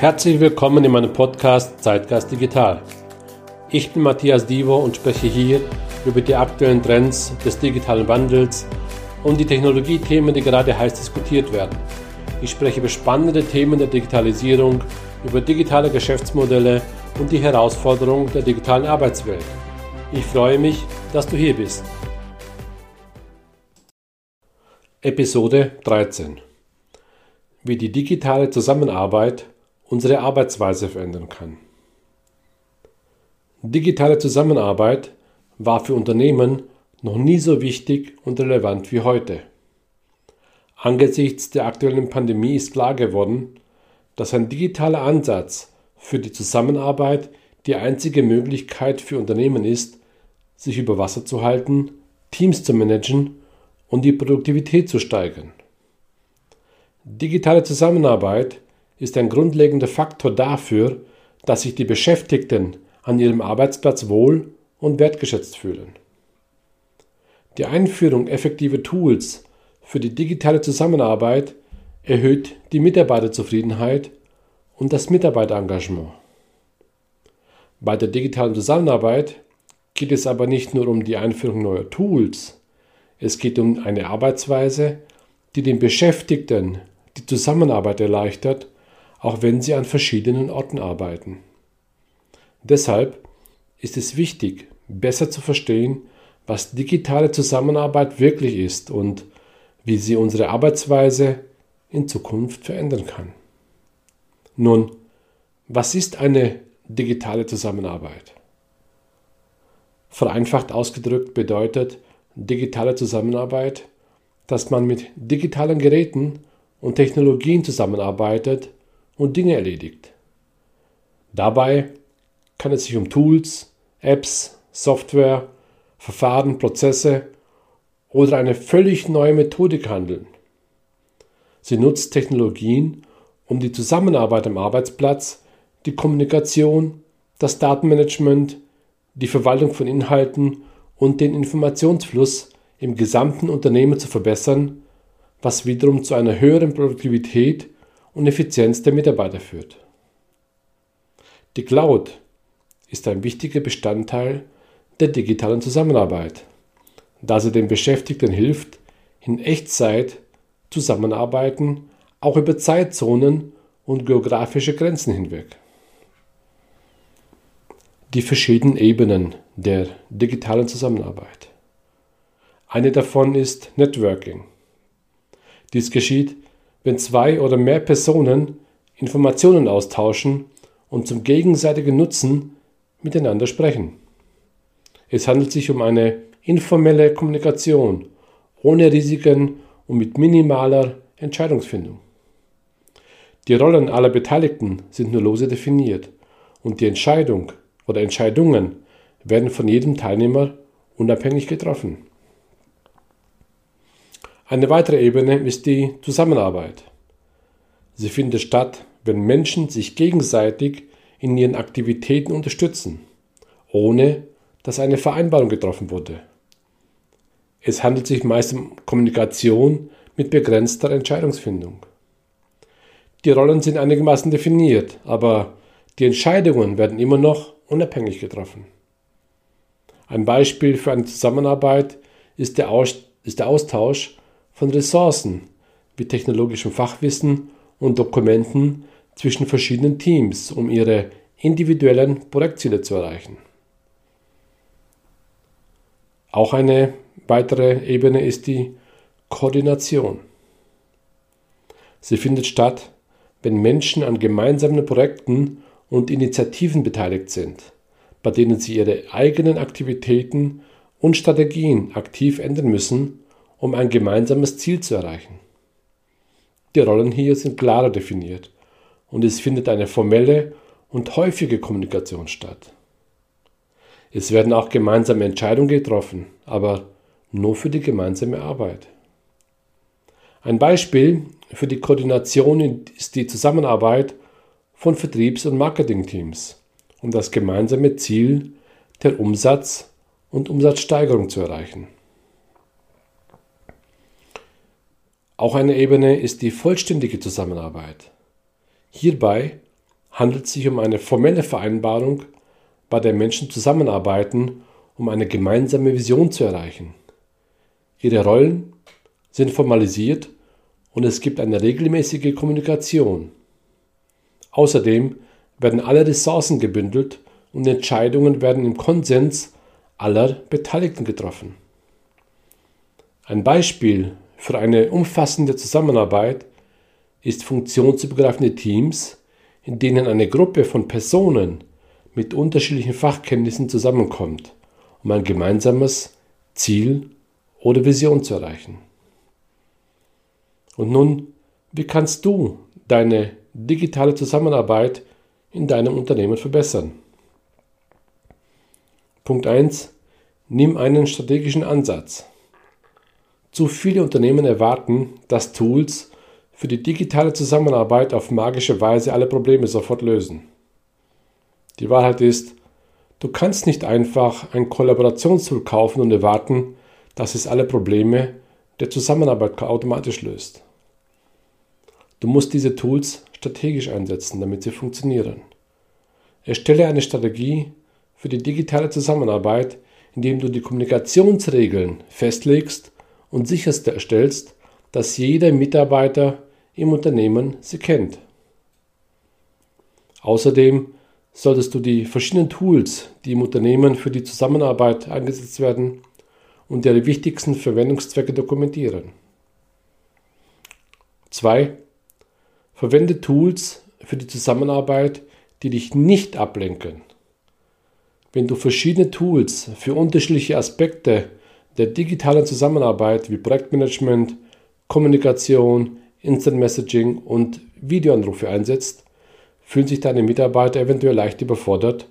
Herzlich willkommen in meinem Podcast Zeitgeist Digital. Ich bin Matthias Divo und spreche hier über die aktuellen Trends des digitalen Wandels und die Technologiethemen, die gerade heiß diskutiert werden. Ich spreche über spannende Themen der Digitalisierung, über digitale Geschäftsmodelle und die Herausforderungen der digitalen Arbeitswelt. Ich freue mich, dass du hier bist. Episode 13 Wie die digitale Zusammenarbeit unsere Arbeitsweise verändern kann. Digitale Zusammenarbeit war für Unternehmen noch nie so wichtig und relevant wie heute. Angesichts der aktuellen Pandemie ist klar geworden, dass ein digitaler Ansatz für die Zusammenarbeit die einzige Möglichkeit für Unternehmen ist, sich über Wasser zu halten, Teams zu managen und die Produktivität zu steigern. Digitale Zusammenarbeit ist ein grundlegender Faktor dafür, dass sich die Beschäftigten an ihrem Arbeitsplatz wohl und wertgeschätzt fühlen. Die Einführung effektiver Tools für die digitale Zusammenarbeit erhöht die Mitarbeiterzufriedenheit und das Mitarbeiterengagement. Bei der digitalen Zusammenarbeit geht es aber nicht nur um die Einführung neuer Tools, es geht um eine Arbeitsweise, die den Beschäftigten die Zusammenarbeit erleichtert auch wenn sie an verschiedenen Orten arbeiten. Deshalb ist es wichtig, besser zu verstehen, was digitale Zusammenarbeit wirklich ist und wie sie unsere Arbeitsweise in Zukunft verändern kann. Nun, was ist eine digitale Zusammenarbeit? Vereinfacht ausgedrückt bedeutet digitale Zusammenarbeit, dass man mit digitalen Geräten und Technologien zusammenarbeitet, und Dinge erledigt. Dabei kann es sich um Tools, Apps, Software, Verfahren, Prozesse oder eine völlig neue Methodik handeln. Sie nutzt Technologien, um die Zusammenarbeit am Arbeitsplatz, die Kommunikation, das Datenmanagement, die Verwaltung von Inhalten und den Informationsfluss im gesamten Unternehmen zu verbessern, was wiederum zu einer höheren Produktivität und Effizienz der Mitarbeiter führt. Die Cloud ist ein wichtiger Bestandteil der digitalen Zusammenarbeit, da sie den Beschäftigten hilft, in Echtzeit zusammenarbeiten, auch über Zeitzonen und geografische Grenzen hinweg. Die verschiedenen Ebenen der digitalen Zusammenarbeit. Eine davon ist Networking. Dies geschieht wenn zwei oder mehr Personen Informationen austauschen und zum gegenseitigen Nutzen miteinander sprechen. Es handelt sich um eine informelle Kommunikation ohne Risiken und mit minimaler Entscheidungsfindung. Die Rollen aller Beteiligten sind nur lose definiert und die Entscheidung oder Entscheidungen werden von jedem Teilnehmer unabhängig getroffen. Eine weitere Ebene ist die Zusammenarbeit. Sie findet statt, wenn Menschen sich gegenseitig in ihren Aktivitäten unterstützen, ohne dass eine Vereinbarung getroffen wurde. Es handelt sich meist um Kommunikation mit begrenzter Entscheidungsfindung. Die Rollen sind einigermaßen definiert, aber die Entscheidungen werden immer noch unabhängig getroffen. Ein Beispiel für eine Zusammenarbeit ist der, Austausch von Ressourcen wie technologischem Fachwissen und Dokumenten zwischen verschiedenen Teams, um ihre individuellen Projektziele zu erreichen. Auch eine weitere Ebene ist die Koordination. Sie findet statt, wenn Menschen an gemeinsamen Projekten und Initiativen beteiligt sind, bei denen sie ihre eigenen Aktivitäten und Strategien aktiv ändern müssen, um ein gemeinsames Ziel zu erreichen. Die Rollen hier sind klarer definiert und es findet eine formelle und häufige Kommunikation statt. Es werden auch gemeinsame Entscheidungen getroffen, aber nur für die gemeinsame Arbeit. Ein Beispiel für die Koordination ist die Zusammenarbeit von Vertriebs- und Marketingteams, um das gemeinsame Ziel der Umsatz- und Umsatzsteigerung zu erreichen. Auch eine Ebene ist die vollständige Zusammenarbeit. Hierbei handelt es sich um eine formelle Vereinbarung, bei der Menschen zusammenarbeiten, um eine gemeinsame Vision zu erreichen. Ihre Rollen sind formalisiert und es gibt eine regelmäßige Kommunikation. Außerdem werden alle Ressourcen gebündelt und Entscheidungen werden im Konsens aller Beteiligten getroffen. Ein Beispiel für eine umfassende Zusammenarbeit ist funktionsübergreifende Teams, in denen eine Gruppe von Personen mit unterschiedlichen Fachkenntnissen zusammenkommt, um ein gemeinsames Ziel oder Vision zu erreichen. Und nun, wie kannst du deine digitale Zusammenarbeit in deinem Unternehmen verbessern? Punkt 1. Nimm einen strategischen Ansatz. Zu viele Unternehmen erwarten, dass Tools für die digitale Zusammenarbeit auf magische Weise alle Probleme sofort lösen. Die Wahrheit ist, du kannst nicht einfach ein Kollaborationstool kaufen und erwarten, dass es alle Probleme der Zusammenarbeit automatisch löst. Du musst diese Tools strategisch einsetzen, damit sie funktionieren. Erstelle eine Strategie für die digitale Zusammenarbeit, indem du die Kommunikationsregeln festlegst und sicherstellst, dass jeder Mitarbeiter im Unternehmen sie kennt. Außerdem solltest du die verschiedenen Tools, die im Unternehmen für die Zusammenarbeit eingesetzt werden, und ihre wichtigsten Verwendungszwecke dokumentieren. 2. Verwende Tools für die Zusammenarbeit, die dich nicht ablenken. Wenn du verschiedene Tools für unterschiedliche Aspekte der digitalen Zusammenarbeit wie Projektmanagement, Kommunikation, Instant Messaging und Videoanrufe einsetzt, fühlen sich deine Mitarbeiter eventuell leicht überfordert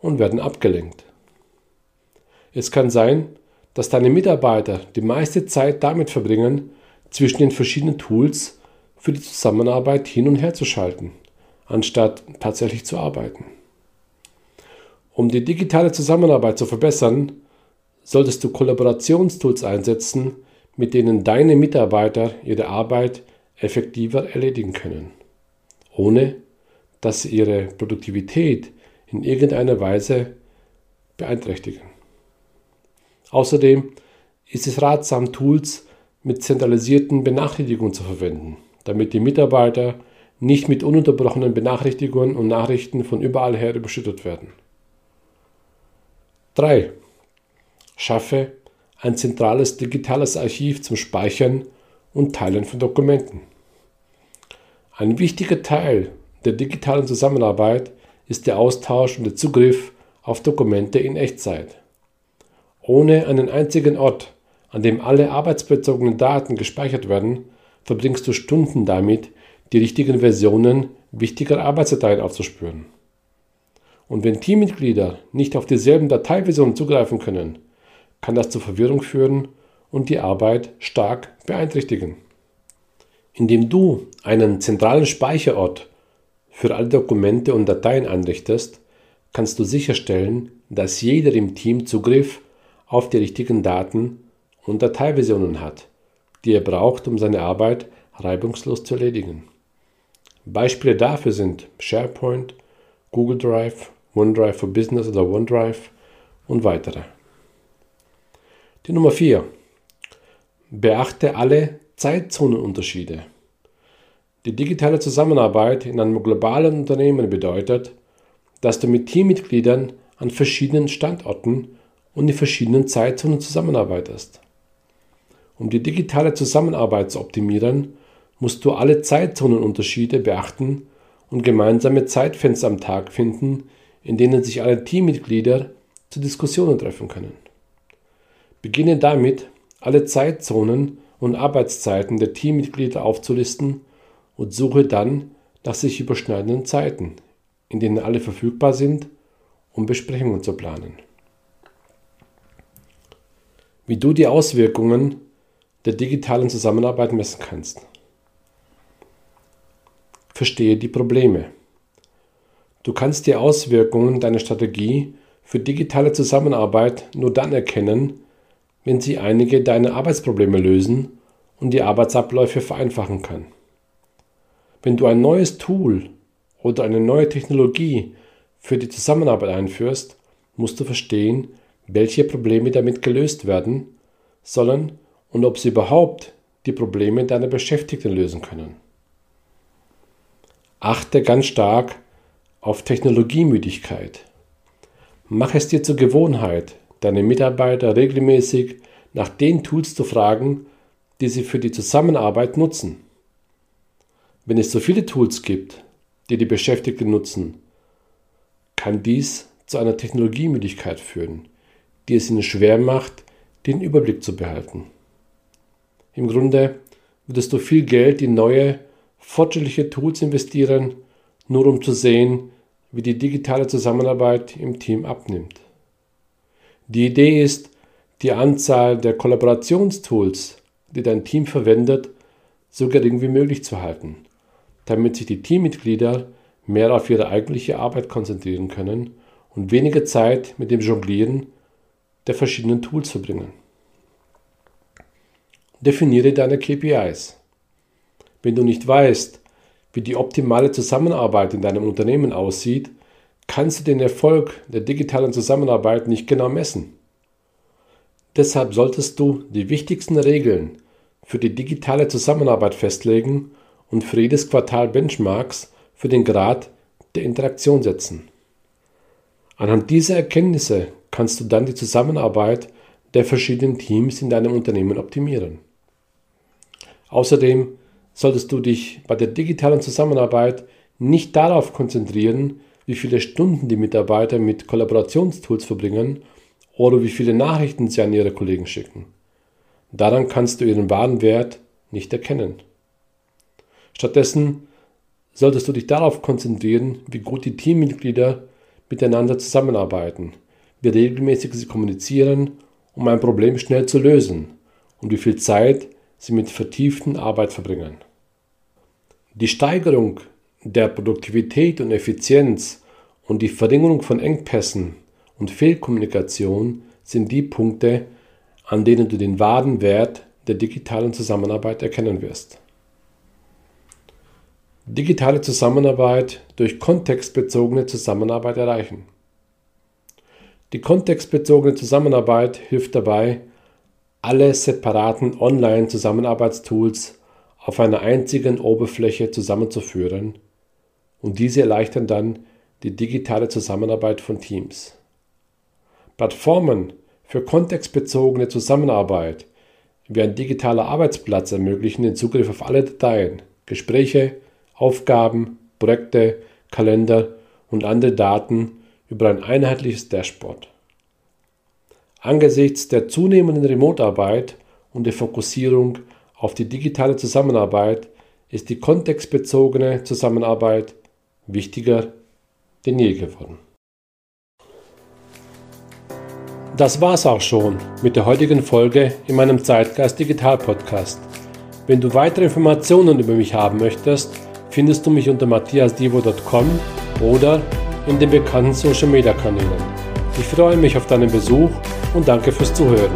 und werden abgelenkt. Es kann sein, dass deine Mitarbeiter die meiste Zeit damit verbringen, zwischen den verschiedenen Tools für die Zusammenarbeit hin und her zu schalten, anstatt tatsächlich zu arbeiten. Um die digitale Zusammenarbeit zu verbessern, solltest du Kollaborationstools einsetzen, mit denen deine Mitarbeiter ihre Arbeit effektiver erledigen können, ohne dass sie ihre Produktivität in irgendeiner Weise beeinträchtigen. Außerdem ist es ratsam, Tools mit zentralisierten Benachrichtigungen zu verwenden, damit die Mitarbeiter nicht mit ununterbrochenen Benachrichtigungen und Nachrichten von überall her überschüttet werden. 3. Schaffe ein zentrales digitales Archiv zum Speichern und Teilen von Dokumenten. Ein wichtiger Teil der digitalen Zusammenarbeit ist der Austausch und der Zugriff auf Dokumente in Echtzeit. Ohne einen einzigen Ort, an dem alle arbeitsbezogenen Daten gespeichert werden, verbringst du Stunden damit, die richtigen Versionen wichtiger Arbeitsdateien aufzuspüren. Und wenn Teammitglieder nicht auf dieselben Dateiversionen zugreifen können, kann das zu Verwirrung führen und die Arbeit stark beeinträchtigen. Indem du einen zentralen Speicherort für alle Dokumente und Dateien einrichtest, kannst du sicherstellen, dass jeder im Team Zugriff auf die richtigen Daten und Dateiversionen hat, die er braucht, um seine Arbeit reibungslos zu erledigen. Beispiele dafür sind SharePoint, Google Drive, OneDrive for Business oder OneDrive und weitere. Die Nummer 4. Beachte alle Zeitzonenunterschiede. Die digitale Zusammenarbeit in einem globalen Unternehmen bedeutet, dass du mit Teammitgliedern an verschiedenen Standorten und in verschiedenen Zeitzonen zusammenarbeitest. Um die digitale Zusammenarbeit zu optimieren, musst du alle Zeitzonenunterschiede beachten und gemeinsame Zeitfenster am Tag finden, in denen sich alle Teammitglieder zu Diskussionen treffen können. Beginne damit, alle Zeitzonen und Arbeitszeiten der Teammitglieder aufzulisten und suche dann nach sich überschneidenden Zeiten, in denen alle verfügbar sind, um Besprechungen zu planen. Wie du die Auswirkungen der digitalen Zusammenarbeit messen kannst. Verstehe die Probleme. Du kannst die Auswirkungen deiner Strategie für digitale Zusammenarbeit nur dann erkennen, wenn sie einige deiner Arbeitsprobleme lösen und die Arbeitsabläufe vereinfachen kann. Wenn du ein neues Tool oder eine neue Technologie für die Zusammenarbeit einführst, musst du verstehen, welche Probleme damit gelöst werden sollen und ob sie überhaupt die Probleme deiner Beschäftigten lösen können. Achte ganz stark auf Technologiemüdigkeit. Mach es dir zur Gewohnheit, deine Mitarbeiter regelmäßig nach den Tools zu fragen, die sie für die Zusammenarbeit nutzen. Wenn es so viele Tools gibt, die die Beschäftigten nutzen, kann dies zu einer Technologiemüdigkeit führen, die es ihnen schwer macht, den Überblick zu behalten. Im Grunde würdest du viel Geld in neue, fortschrittliche Tools investieren, nur um zu sehen, wie die digitale Zusammenarbeit im Team abnimmt. Die Idee ist, die Anzahl der Kollaborationstools, die dein Team verwendet, so gering wie möglich zu halten, damit sich die Teammitglieder mehr auf ihre eigentliche Arbeit konzentrieren können und weniger Zeit mit dem Jonglieren der verschiedenen Tools verbringen. Definiere deine KPIs. Wenn du nicht weißt, wie die optimale Zusammenarbeit in deinem Unternehmen aussieht, kannst du den Erfolg der digitalen Zusammenarbeit nicht genau messen. Deshalb solltest du die wichtigsten Regeln für die digitale Zusammenarbeit festlegen und für jedes Quartal Benchmarks für den Grad der Interaktion setzen. Anhand dieser Erkenntnisse kannst du dann die Zusammenarbeit der verschiedenen Teams in deinem Unternehmen optimieren. Außerdem solltest du dich bei der digitalen Zusammenarbeit nicht darauf konzentrieren, wie viele Stunden die Mitarbeiter mit Kollaborationstools verbringen oder wie viele Nachrichten sie an ihre Kollegen schicken. Daran kannst du ihren wahren Wert nicht erkennen. Stattdessen solltest du dich darauf konzentrieren, wie gut die Teammitglieder miteinander zusammenarbeiten, wie regelmäßig sie kommunizieren, um ein Problem schnell zu lösen und wie viel Zeit sie mit vertieften Arbeit verbringen. Die Steigerung der Produktivität und Effizienz und die Verringerung von Engpässen und Fehlkommunikation sind die Punkte, an denen du den wahren Wert der digitalen Zusammenarbeit erkennen wirst. Digitale Zusammenarbeit durch kontextbezogene Zusammenarbeit erreichen. Die kontextbezogene Zusammenarbeit hilft dabei, alle separaten Online-Zusammenarbeitstools auf einer einzigen Oberfläche zusammenzuführen und diese erleichtern dann die digitale Zusammenarbeit von Teams. Plattformen für kontextbezogene Zusammenarbeit wie ein digitaler Arbeitsplatz ermöglichen den Zugriff auf alle Dateien, Gespräche, Aufgaben, Projekte, Kalender und andere Daten über ein einheitliches Dashboard. Angesichts der zunehmenden Remote-Arbeit und der Fokussierung auf die digitale Zusammenarbeit ist die kontextbezogene Zusammenarbeit wichtiger denn je geworden. Das war's auch schon mit der heutigen Folge in meinem Zeitgeist Digital Podcast. Wenn du weitere Informationen über mich haben möchtest, findest du mich unter matthiasdivo.com oder in den bekannten Social Media Kanälen. Ich freue mich auf deinen Besuch und danke fürs Zuhören.